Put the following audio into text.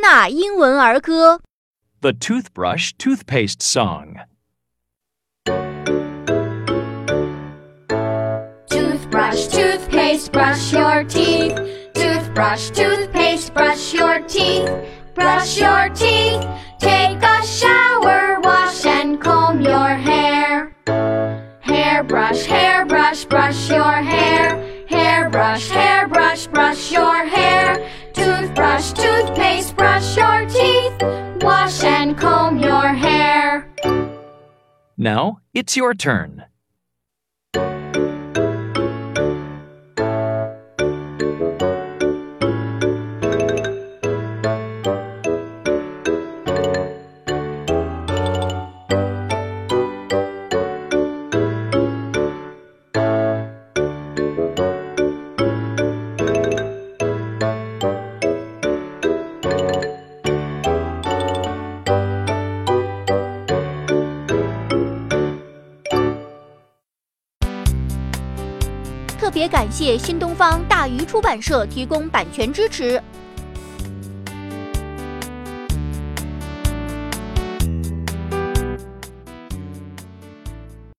纳英文儿歌。 The Toothbrush Toothpaste Song. Toothbrush, toothpaste, brush your teeth. Toothbrush, toothpaste, brush your teeth. Brush your teeth. Take a shower, wash and comb your hair. Hairbrush, hairbrush, brush your hair. Hairbrush, hairbrush, brush your hair. Now it's your turn. 特别感谢新东方大鱼出版社提供版权支持。